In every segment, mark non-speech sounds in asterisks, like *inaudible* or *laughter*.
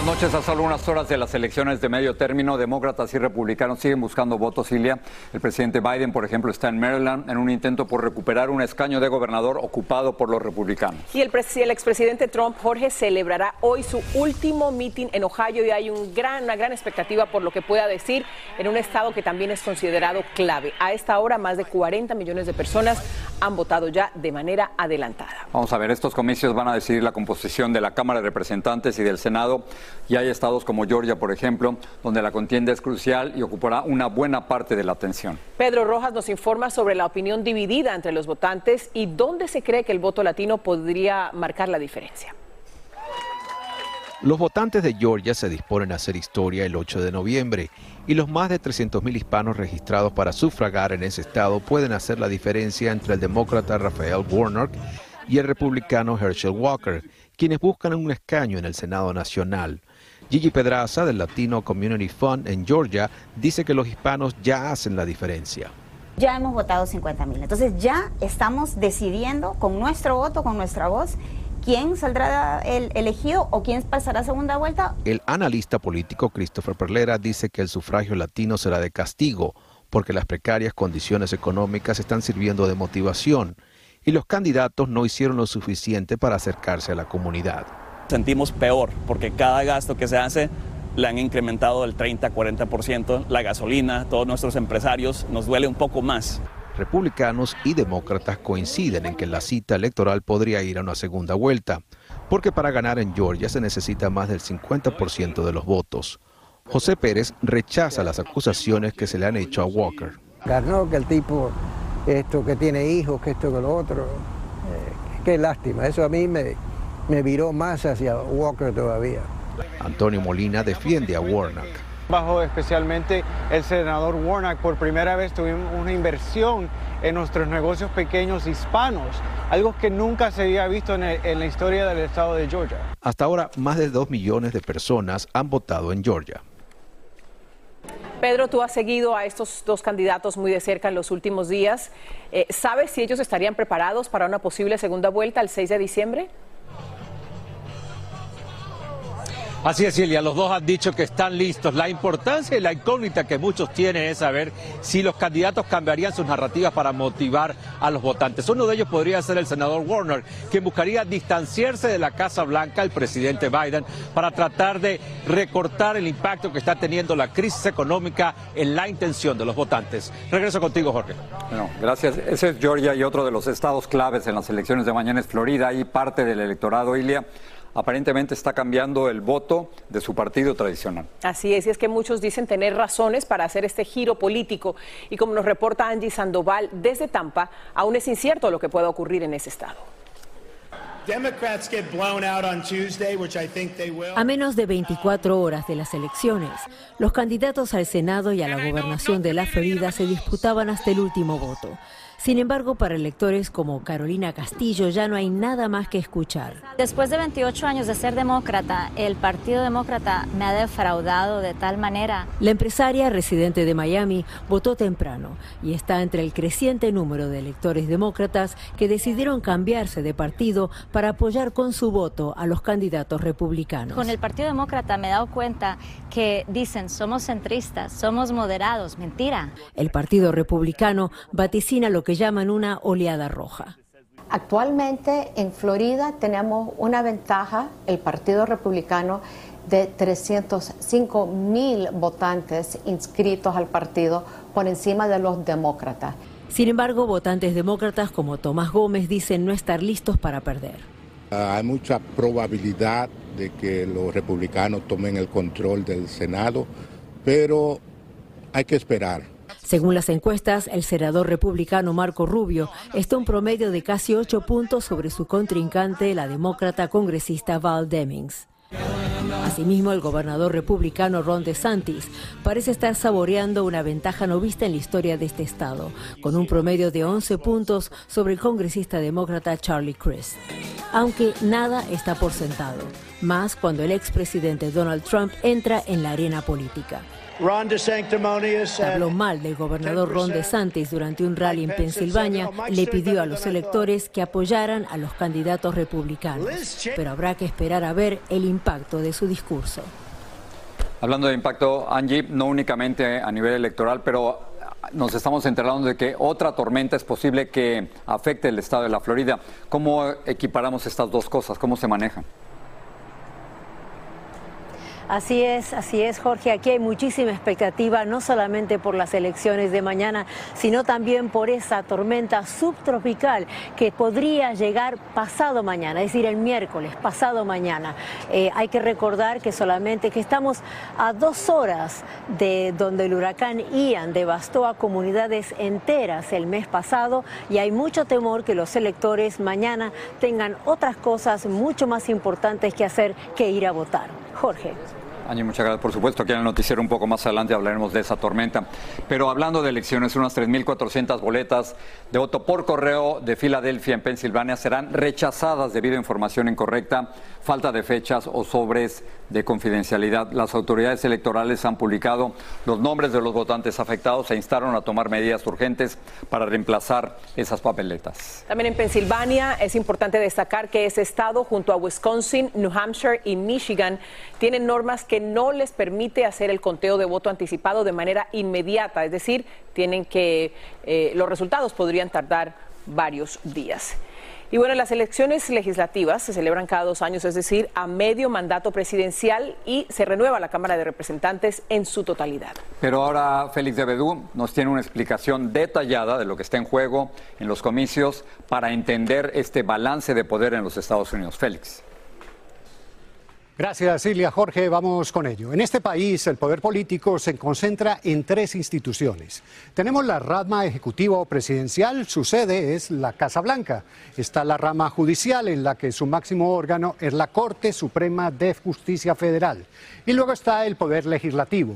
Buenas noches. A solo unas horas de las elecciones de medio término, demócratas y republicanos siguen buscando votos, Ilia. El presidente Biden, por ejemplo, está en Maryland en un intento por recuperar un escaño de gobernador ocupado por los republicanos. Y el, el expresidente Trump, Jorge, celebrará hoy su último meeting en Ohio y hay un gran, una gran expectativa por lo que pueda decir en un estado que también es considerado clave. A esta hora, más de 40 millones de personas han votado ya de manera adelantada. Vamos a ver, estos comicios van a decidir la composición de la Cámara de Representantes y del Senado. Y hay estados como Georgia, por ejemplo, donde la contienda es crucial y ocupará una buena parte de la atención. Pedro Rojas nos informa sobre la opinión dividida entre los votantes y dónde se cree que el voto latino podría marcar la diferencia. Los votantes de Georgia se disponen a hacer historia el 8 de noviembre y los más de 300.000 hispanos registrados para sufragar en ese estado pueden hacer la diferencia entre el demócrata Rafael Warnock y el republicano Herschel Walker, quienes buscan un escaño en el Senado Nacional. Gigi Pedraza del Latino Community Fund en Georgia dice que los hispanos ya hacen la diferencia. Ya hemos votado 50 mil, entonces ya estamos decidiendo con nuestro voto, con nuestra voz, quién saldrá el elegido o quién pasará a segunda vuelta. El analista político Christopher Perlera dice que el sufragio latino será de castigo porque las precarias condiciones económicas están sirviendo de motivación y los candidatos no hicieron lo suficiente para acercarse a la comunidad. Sentimos peor porque cada gasto que se hace le han incrementado del 30-40%, la gasolina, todos nuestros empresarios, nos duele un poco más. Republicanos y demócratas coinciden en que la cita electoral podría ir a una segunda vuelta, porque para ganar en Georgia se necesita más del 50% de los votos. José Pérez rechaza las acusaciones que se le han hecho a Walker. Ganó que el tipo, esto que tiene hijos, que esto que lo otro. Eh, qué lástima, eso a mí me, me viró más hacia Walker todavía. Antonio Molina defiende a Warnock. Bajo especialmente el senador Warnock, por primera vez tuvimos una inversión en nuestros negocios pequeños hispanos, algo que nunca se había visto en, el, en la historia del estado de Georgia. Hasta ahora, más de dos millones de personas han votado en Georgia. Pedro, tú has seguido a estos dos candidatos muy de cerca en los últimos días. Eh, ¿Sabes si ellos estarían preparados para una posible segunda vuelta el 6 de diciembre? Así es, Silvia, los dos han dicho que están listos. La importancia y la incógnita que muchos tienen es saber si los candidatos cambiarían sus narrativas para motivar a los votantes. Uno de ellos podría ser el senador Warner, quien buscaría distanciarse de la Casa Blanca, el presidente Biden, para tratar de recortar el impacto que está teniendo la crisis económica en la intención de los votantes. Regreso contigo, Jorge. Bueno, gracias. Ese es Georgia y otro de los estados claves en las elecciones de mañana es Florida y parte del electorado, Ilia aparentemente está cambiando el voto de su partido tradicional. Así es, y es que muchos dicen tener razones para hacer este giro político. Y como nos reporta Angie Sandoval desde Tampa, aún es incierto lo que pueda ocurrir en ese estado. A menos de 24 horas de las elecciones, los candidatos al Senado y a la gobernación de la Florida se disputaban hasta el último voto. Sin embargo, para electores como Carolina Castillo ya no hay nada más que escuchar. Después de 28 años de ser demócrata, el Partido Demócrata me ha defraudado de tal manera. La empresaria residente de Miami votó temprano y está entre el creciente número de electores demócratas que decidieron cambiarse de partido para apoyar con su voto a los candidatos republicanos. Con el Partido Demócrata me he dado cuenta que dicen somos centristas, somos moderados, mentira. El Partido Republicano vaticina lo que llaman una oleada roja. Actualmente en Florida tenemos una ventaja, el Partido Republicano, de 305 mil votantes inscritos al partido por encima de los demócratas. Sin embargo, votantes demócratas como Tomás Gómez dicen no estar listos para perder. Ah, hay mucha probabilidad de que los republicanos tomen el control del Senado, pero hay que esperar. Según las encuestas, el senador republicano Marco Rubio está un promedio de casi ocho puntos sobre su contrincante, la demócrata congresista Val Demings. Asimismo, el gobernador republicano Ron DeSantis parece estar saboreando una ventaja no vista en la historia de este estado, con un promedio de 11 puntos sobre el congresista demócrata Charlie Crist. Aunque nada está por sentado, más cuando el expresidente Donald Trump entra en la arena política. Habló mal del gobernador Ron DeSantis durante un rally en Pensilvania. Le pidió a los electores que apoyaran a los candidatos republicanos. Pero habrá que esperar a ver el impacto de su discurso. Hablando de impacto, Angie, no únicamente a nivel electoral, pero nos estamos enterando de que otra tormenta es posible que afecte el estado de la Florida. ¿Cómo equiparamos estas dos cosas? ¿Cómo se manejan? Así es, así es, Jorge. Aquí hay muchísima expectativa, no solamente por las elecciones de mañana, sino también por esa tormenta subtropical que podría llegar pasado mañana, es decir, el miércoles, pasado mañana. Eh, hay que recordar que solamente que estamos a dos horas de donde el huracán Ian devastó a comunidades enteras el mes pasado y hay mucho temor que los electores mañana tengan otras cosas mucho más importantes que hacer que ir a votar. Jorge. Año, muchas gracias. Por supuesto, aquí en el noticiero un poco más adelante hablaremos de esa tormenta. Pero hablando de elecciones, unas 3.400 boletas de voto por correo de Filadelfia en Pensilvania serán rechazadas debido a información incorrecta, falta de fechas o sobres de confidencialidad. Las autoridades electorales han publicado los nombres de los votantes afectados e instaron a tomar medidas urgentes para reemplazar esas papeletas. También en Pensilvania es importante destacar que ese estado, junto a Wisconsin, New Hampshire y Michigan, tienen normas que no les permite hacer el conteo de voto anticipado de manera inmediata, es decir, tienen que eh, los resultados podrían tardar varios días. Y bueno, las elecciones legislativas se celebran cada dos años, es decir, a medio mandato presidencial y se renueva la Cámara de Representantes en su totalidad. Pero ahora Félix de Bedú nos tiene una explicación detallada de lo que está en juego en los comicios para entender este balance de poder en los Estados Unidos. Félix. Gracias, Silvia. Jorge, vamos con ello. En este país, el poder político se concentra en tres instituciones. Tenemos la rama ejecutiva o presidencial, su sede es la Casa Blanca. Está la rama judicial, en la que su máximo órgano es la Corte Suprema de Justicia Federal. Y luego está el poder legislativo.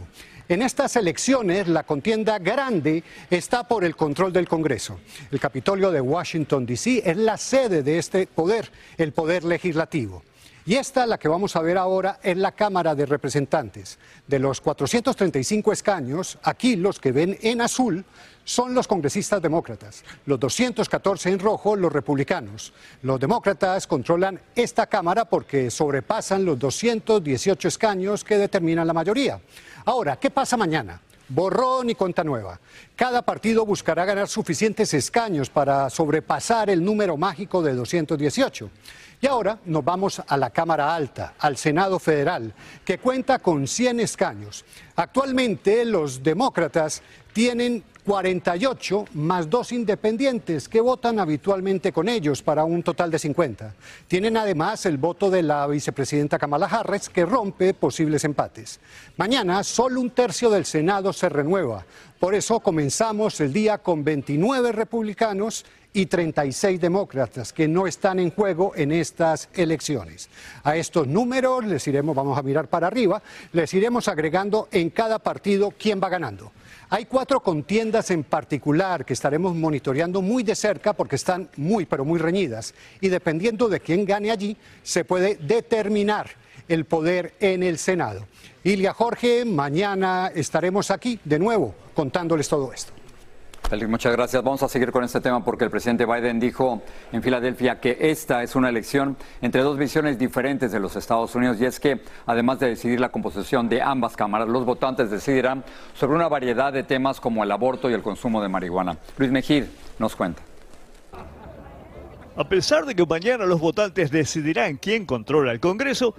En estas elecciones, la contienda grande está por el control del Congreso. El Capitolio de Washington, D.C. es la sede de este poder, el poder legislativo. Y esta, la que vamos a ver ahora, es la Cámara de Representantes. De los 435 escaños, aquí los que ven en azul son los congresistas demócratas, los 214 en rojo los republicanos. Los demócratas controlan esta Cámara porque sobrepasan los 218 escaños que determinan la mayoría. Ahora, ¿qué pasa mañana? Borrón y cuenta nueva. Cada partido buscará ganar suficientes escaños para sobrepasar el número mágico de 218. Y ahora nos vamos a la Cámara Alta, al Senado Federal, que cuenta con 100 escaños. Actualmente los demócratas tienen 48 más dos independientes que votan habitualmente con ellos para un total de 50. Tienen además el voto de la vicepresidenta Kamala Harris que rompe posibles empates. Mañana solo un tercio del Senado se renueva. Por eso comenzamos el día con 29 republicanos y 36 demócratas que no están en juego en estas elecciones. A estos números les iremos, vamos a mirar para arriba, les iremos agregando en cada partido quién va ganando. Hay cuatro contiendas en particular que estaremos monitoreando muy de cerca porque están muy, pero muy reñidas. Y dependiendo de quién gane allí, se puede determinar el poder en el Senado. Ilia Jorge, mañana estaremos aquí de nuevo contándoles todo esto. Muchas gracias. Vamos a seguir con este tema porque el presidente Biden dijo en Filadelfia que esta es una elección entre dos visiones diferentes de los Estados Unidos y es que además de decidir la composición de ambas cámaras, los votantes decidirán sobre una variedad de temas como el aborto y el consumo de marihuana. Luis Mejid nos cuenta. A pesar de que mañana los votantes decidirán quién controla el Congreso,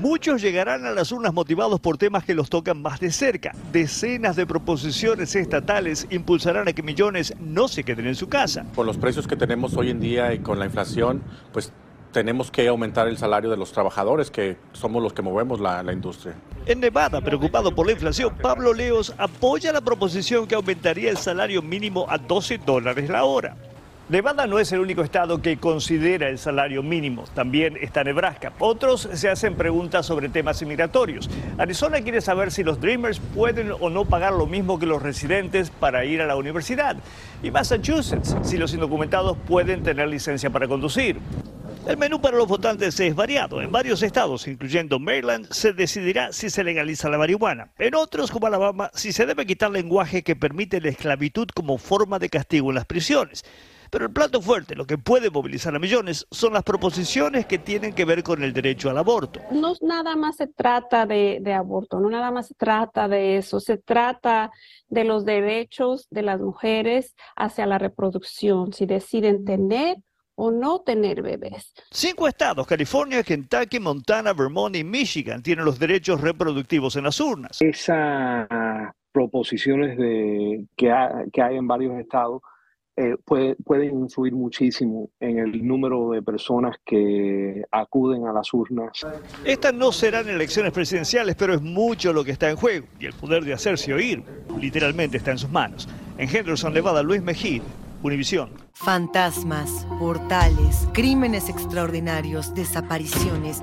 Muchos llegarán a las urnas motivados por temas que los tocan más de cerca. Decenas de proposiciones estatales impulsarán a que millones no se queden en su casa. Con los precios que tenemos hoy en día y con la inflación, pues tenemos que aumentar el salario de los trabajadores, que somos los que movemos la, la, industria. En Nevada, preocupado por la inflación, Pablo Leos apoya la proposición que aumentaría el salario mínimo a 12 dólares la hora. Nevada no es el único estado que considera el salario mínimo, también está Nebraska. Otros se hacen preguntas sobre temas migratorios. Arizona quiere saber si los Dreamers pueden o no pagar lo mismo que los residentes para ir a la universidad. Y Massachusetts, si los indocumentados pueden tener licencia para conducir. El menú para los votantes es variado. En varios estados, incluyendo Maryland, se decidirá si se legaliza la marihuana. En otros, como Alabama, si se debe quitar lenguaje que permite la esclavitud como forma de castigo en las prisiones. Pero el plato fuerte, lo que puede movilizar a millones, son las proposiciones que tienen que ver con el derecho al aborto. No nada más se trata de, de aborto, no nada más se trata de eso, se trata de los derechos de las mujeres hacia la reproducción, si deciden tener o no tener bebés. Cinco estados, California, Kentucky, Montana, Vermont y Michigan, tienen los derechos reproductivos en las urnas. Esas proposiciones de, que, ha, que hay en varios estados eh, puede, pueden influir muchísimo en el número de personas que acuden a las urnas. Estas no serán elecciones presidenciales, pero es mucho lo que está en juego y el poder de hacerse oír literalmente está en sus manos. En Henderson, Nevada, Luis Mejía, Univisión. Fantasmas, portales, crímenes extraordinarios, desapariciones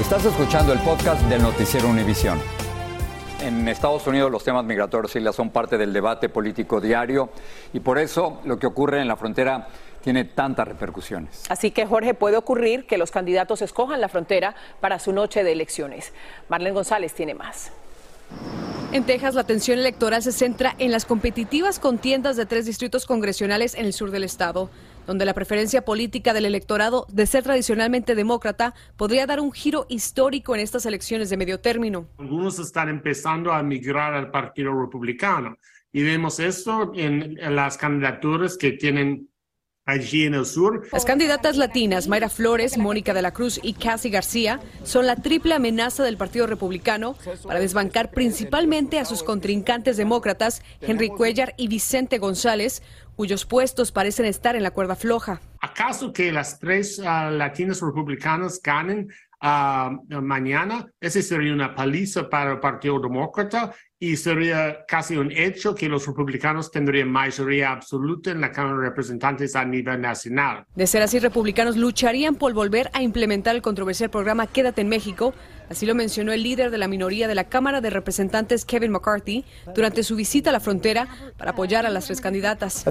Estás escuchando el podcast del noticiero Univisión. En Estados Unidos los temas migratorios ya son parte del debate político diario y por eso lo que ocurre en la frontera tiene tantas repercusiones. Así que, Jorge, puede ocurrir que los candidatos escojan la frontera para su noche de elecciones. Marlene González tiene más. En Texas, la atención electoral se centra en las competitivas contiendas de tres distritos congresionales en el sur del estado donde la preferencia política del electorado de ser tradicionalmente demócrata podría dar un giro histórico en estas elecciones de medio término. Algunos están empezando a migrar al Partido Republicano y vemos esto en, en las candidaturas que tienen allí en el sur. Las candidatas latinas Mayra Flores, Mónica de la Cruz y Cassie García son la triple amenaza del Partido Republicano para desbancar principalmente a sus contrincantes demócratas Henry Cuellar y Vicente González, cuyos puestos parecen estar en la cuerda floja. ¿Acaso que las tres uh, latinas republicanas ganen uh, mañana? Ese sería una paliza para el Partido Demócrata y sería casi un hecho que los republicanos tendrían mayoría absoluta en la Cámara de Representantes a nivel nacional. De ser así, republicanos lucharían por volver a implementar el controversial programa Quédate en México, Así lo mencionó el líder de la minoría de la Cámara de Representantes, Kevin McCarthy, durante su visita a la frontera para apoyar a las tres candidatas.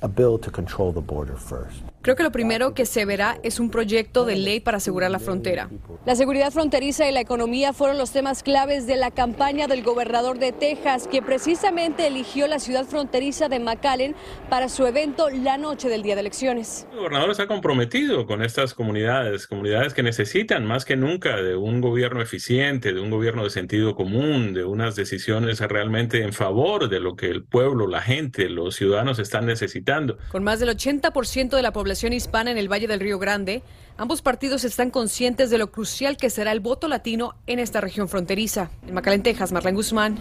Creo que lo primero que se verá es un proyecto de ley para asegurar la frontera. La seguridad fronteriza y la economía fueron los temas claves de la campaña del gobernador de Texas, quien precisamente eligió la ciudad fronteriza de McAllen para su evento la noche del día de elecciones. El gobernador está comprometido con estas comunidades, comunidades que necesitan más que nunca de un gobierno eficiente, de un gobierno de sentido común, de unas decisiones realmente en favor de lo que el pueblo, la gente, los ciudadanos están necesitando. Con más del 80% de la población hispana en el Valle del Río Grande, ambos partidos están conscientes de lo crucial que será el voto latino en esta región fronteriza. En Macalén, Texas, Guzmán,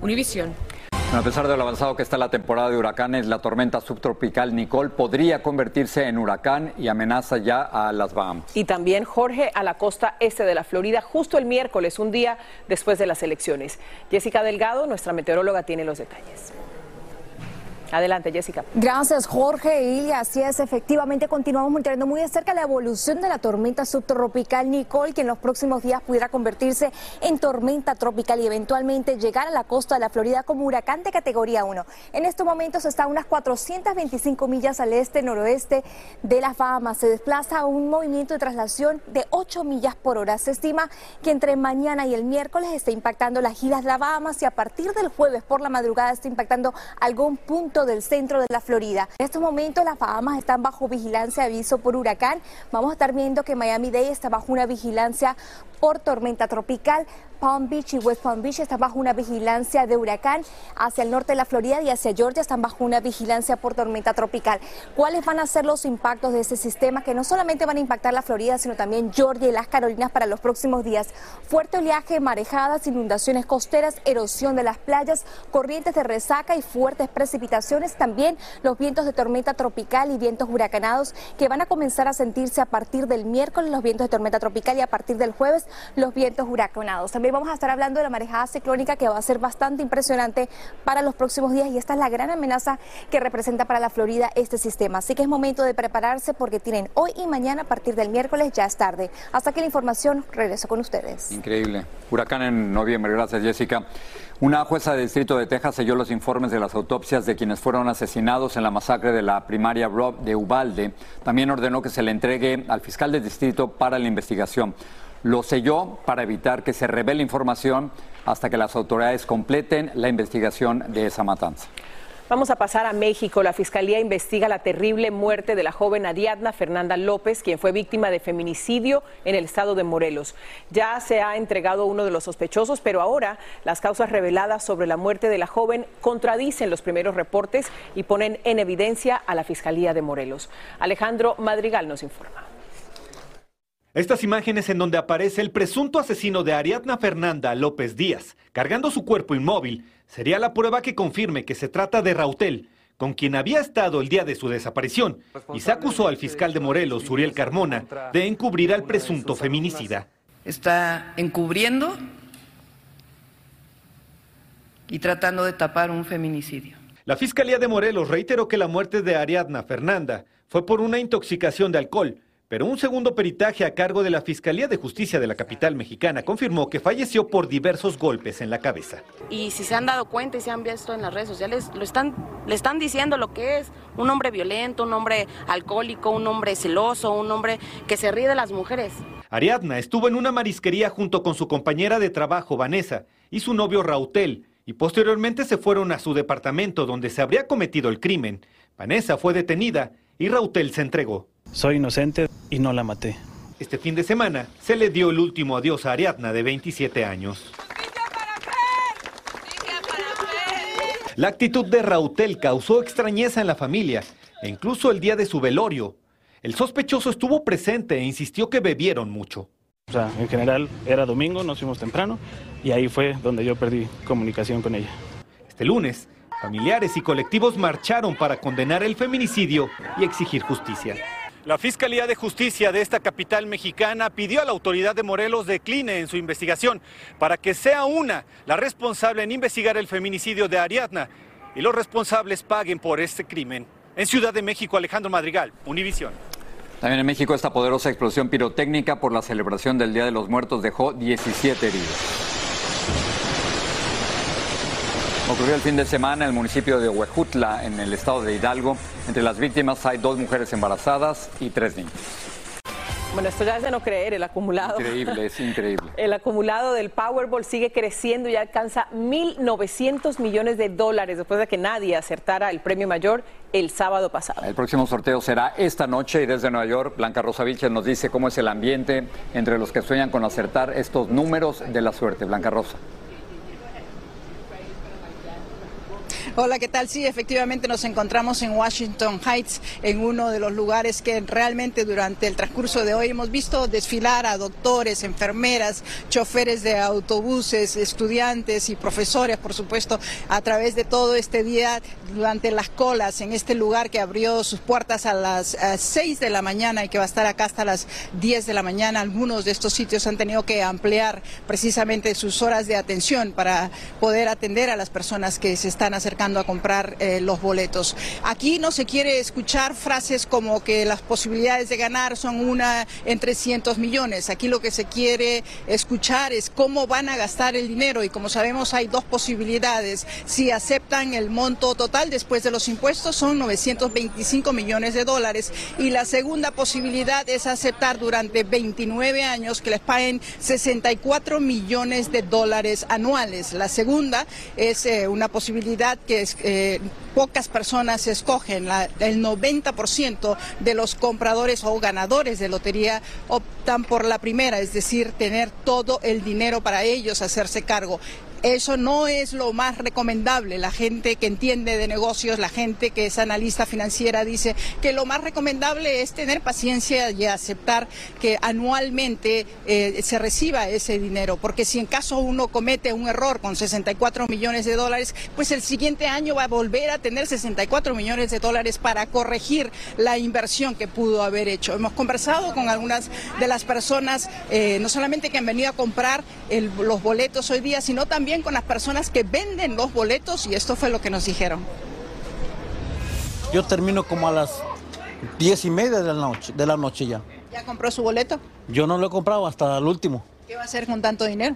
Univisión. A pesar de lo avanzado que está la temporada de huracanes, la tormenta subtropical Nicole podría convertirse en huracán y amenaza ya a las Bahamas. Y también Jorge a la costa este de la Florida justo el miércoles, un día después de las elecciones. Jessica Delgado, nuestra meteoróloga, tiene los detalles. Adelante, Jessica. Gracias, Jorge. Y así es, efectivamente, continuamos monitoreando muy de cerca la evolución de la tormenta subtropical Nicole, que en los próximos días pudiera convertirse en tormenta tropical y eventualmente llegar a la costa de la Florida como huracán de categoría 1. En estos momentos está a unas 425 millas al este-noroeste de las Bahamas. Se desplaza a un movimiento de traslación de 8 millas por hora. Se estima que entre mañana y el miércoles esté impactando las islas de las Bahamas y a partir del jueves por la madrugada está impactando algún punto del centro de la Florida. En estos momentos las Bahamas están bajo vigilancia aviso por huracán. Vamos a estar viendo que Miami-Dade está bajo una vigilancia por tormenta tropical. Palm Beach y West Palm Beach están bajo una vigilancia de huracán. Hacia el norte de la Florida y hacia Georgia están bajo una vigilancia por tormenta tropical. ¿Cuáles van a ser los impactos de ese sistema que no solamente van a impactar la Florida, sino también Georgia y las Carolinas para los próximos días? Fuerte oleaje, marejadas, inundaciones costeras, erosión de las playas, corrientes de resaca y fuertes precipitaciones. También los vientos de tormenta tropical y vientos huracanados que van a comenzar a sentirse a partir del miércoles, los vientos de tormenta tropical y a partir del jueves los vientos huracanados. También vamos a estar hablando de la marejada ciclónica que va a ser bastante impresionante para los próximos días y esta es la gran amenaza que representa para la Florida este sistema. Así que es momento de prepararse porque tienen hoy y mañana a partir del miércoles ya es tarde. Hasta que la información regreso con ustedes. Increíble. Huracán en noviembre. Gracias, Jessica. Una jueza de distrito de Texas selló los informes de las autopsias de quienes fueron asesinados en la masacre de la primaria Rob de Ubalde. También ordenó que se le entregue al fiscal del distrito para la investigación. Lo selló para evitar que se revele información hasta que las autoridades completen la investigación de esa matanza. Vamos a pasar a México. La Fiscalía investiga la terrible muerte de la joven Ariadna Fernanda López, quien fue víctima de feminicidio en el estado de Morelos. Ya se ha entregado uno de los sospechosos, pero ahora las causas reveladas sobre la muerte de la joven contradicen los primeros reportes y ponen en evidencia a la Fiscalía de Morelos. Alejandro Madrigal nos informa. Estas imágenes en donde aparece el presunto asesino de Ariadna Fernanda López Díaz, cargando su cuerpo inmóvil, sería la prueba que confirme que se trata de Rautel, con quien había estado el día de su desaparición, y se acusó al fiscal de Morelos, Uriel Carmona, de encubrir al presunto feminicida. Está encubriendo y tratando de tapar un feminicidio. La Fiscalía de Morelos reiteró que la muerte de Ariadna Fernanda fue por una intoxicación de alcohol, pero un segundo peritaje a cargo de la Fiscalía de Justicia de la capital mexicana confirmó que falleció por diversos golpes en la cabeza. Y si se han dado cuenta y se han visto en las redes sociales, lo están, le están diciendo lo que es un hombre violento, un hombre alcohólico, un hombre celoso, un hombre que se ríe de las mujeres. Ariadna estuvo en una marisquería junto con su compañera de trabajo, Vanessa, y su novio Rautel, y posteriormente se fueron a su departamento donde se habría cometido el crimen. Vanessa fue detenida y Rautel se entregó. Soy inocente y no la maté. Este fin de semana se le dio el último adiós a Ariadna de 27 años. La actitud de Rautel causó extrañeza en la familia e incluso el día de su velorio. El sospechoso estuvo presente e insistió que bebieron mucho. O sea, en general era domingo, nos fuimos temprano y ahí fue donde yo perdí comunicación con ella. Este lunes, familiares y colectivos marcharon para condenar el feminicidio y exigir justicia. La Fiscalía de Justicia de esta capital mexicana pidió a la autoridad de Morelos decline en su investigación para que sea una la responsable en investigar el feminicidio de Ariadna y los responsables paguen por este crimen. En Ciudad de México, Alejandro Madrigal, Univisión. También en México esta poderosa explosión pirotécnica por la celebración del Día de los Muertos dejó 17 heridos. Ocurrió el fin de semana en el municipio de Huejutla, en el estado de Hidalgo. Entre las víctimas hay dos mujeres embarazadas y tres niños. Bueno, esto ya es de no creer, el acumulado. Increíble, es increíble. *laughs* El acumulado del Powerball sigue creciendo y alcanza 1.900 millones de dólares después de que nadie acertara el premio mayor el sábado pasado. El próximo sorteo será esta noche y desde Nueva York, Blanca Rosa Vilches nos dice cómo es el ambiente entre los que sueñan con acertar estos números de la suerte. Blanca Rosa. Hola, ¿qué tal? Sí, efectivamente nos encontramos en Washington Heights, en uno de los lugares que realmente durante el transcurso de hoy hemos visto desfilar a doctores, enfermeras, choferes de autobuses, estudiantes y profesores, por supuesto, a través de todo este día durante las colas en este lugar que abrió sus puertas a las 6 de la mañana y que va a estar acá hasta las 10 de la mañana. Algunos de estos sitios han tenido que ampliar precisamente sus horas de atención para poder atender a las personas que se están acercando a comprar eh, los boletos. Aquí no se quiere escuchar frases como que las posibilidades de ganar son una en 300 millones. Aquí lo que se quiere escuchar es cómo van a gastar el dinero y como sabemos hay dos posibilidades. Si aceptan el monto total después de los impuestos son 925 millones de dólares y la segunda posibilidad es aceptar durante 29 años que les paguen 64 millones de dólares anuales. La segunda es eh, una posibilidad que eh, pocas personas escogen. el 90% de los compradores o ganadores de lotería optan por la primera, es decir, tener todo el dinero para ellos, hacerse cargo. Eso no es lo más recomendable. La gente que entiende de negocios, la gente que es analista financiera dice que lo más recomendable es tener paciencia y aceptar que anualmente eh, se reciba ese dinero, porque si en caso uno comete un error con 64 millones de dólares, pues el siguiente año va a volver a tener 64 millones de dólares para corregir la inversión que pudo haber hecho. Hemos conversado con algunas de las personas, eh, no solamente que han venido a comprar los boletos hoy día, sino también con las personas que venden los boletos y esto fue lo que nos dijeron. Yo termino como a las diez y media de la noche, de la noche ya. ¿Ya compró su boleto? Yo no lo he comprado hasta el último. ¿Qué va a hacer con tanto dinero?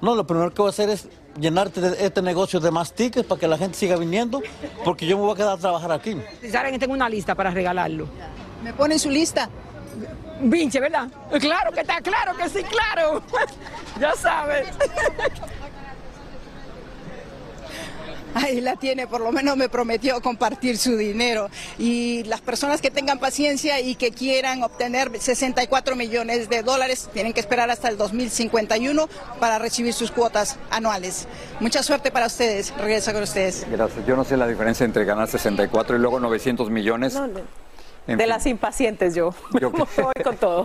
No, lo primero que voy a hacer es llenarte de este negocio de más tickets para que la gente siga viniendo, porque yo me voy a quedar a trabajar aquí. Saben que tengo una lista para regalarlo. ¿Me ponen su lista? Vinche, ¿verdad? Claro que está, claro que sí, claro. *laughs* ya sabes. *laughs* ahí la tiene, por lo menos me prometió compartir su dinero. Y las personas que tengan paciencia y que quieran obtener 64 millones de dólares tienen que esperar hasta el 2051 para recibir sus cuotas anuales. Mucha suerte para ustedes. Regreso con ustedes. Gracias. Yo no sé la diferencia entre ganar 64 y luego 900 millones. de las impacientes yo. Yo *laughs* voy con todo.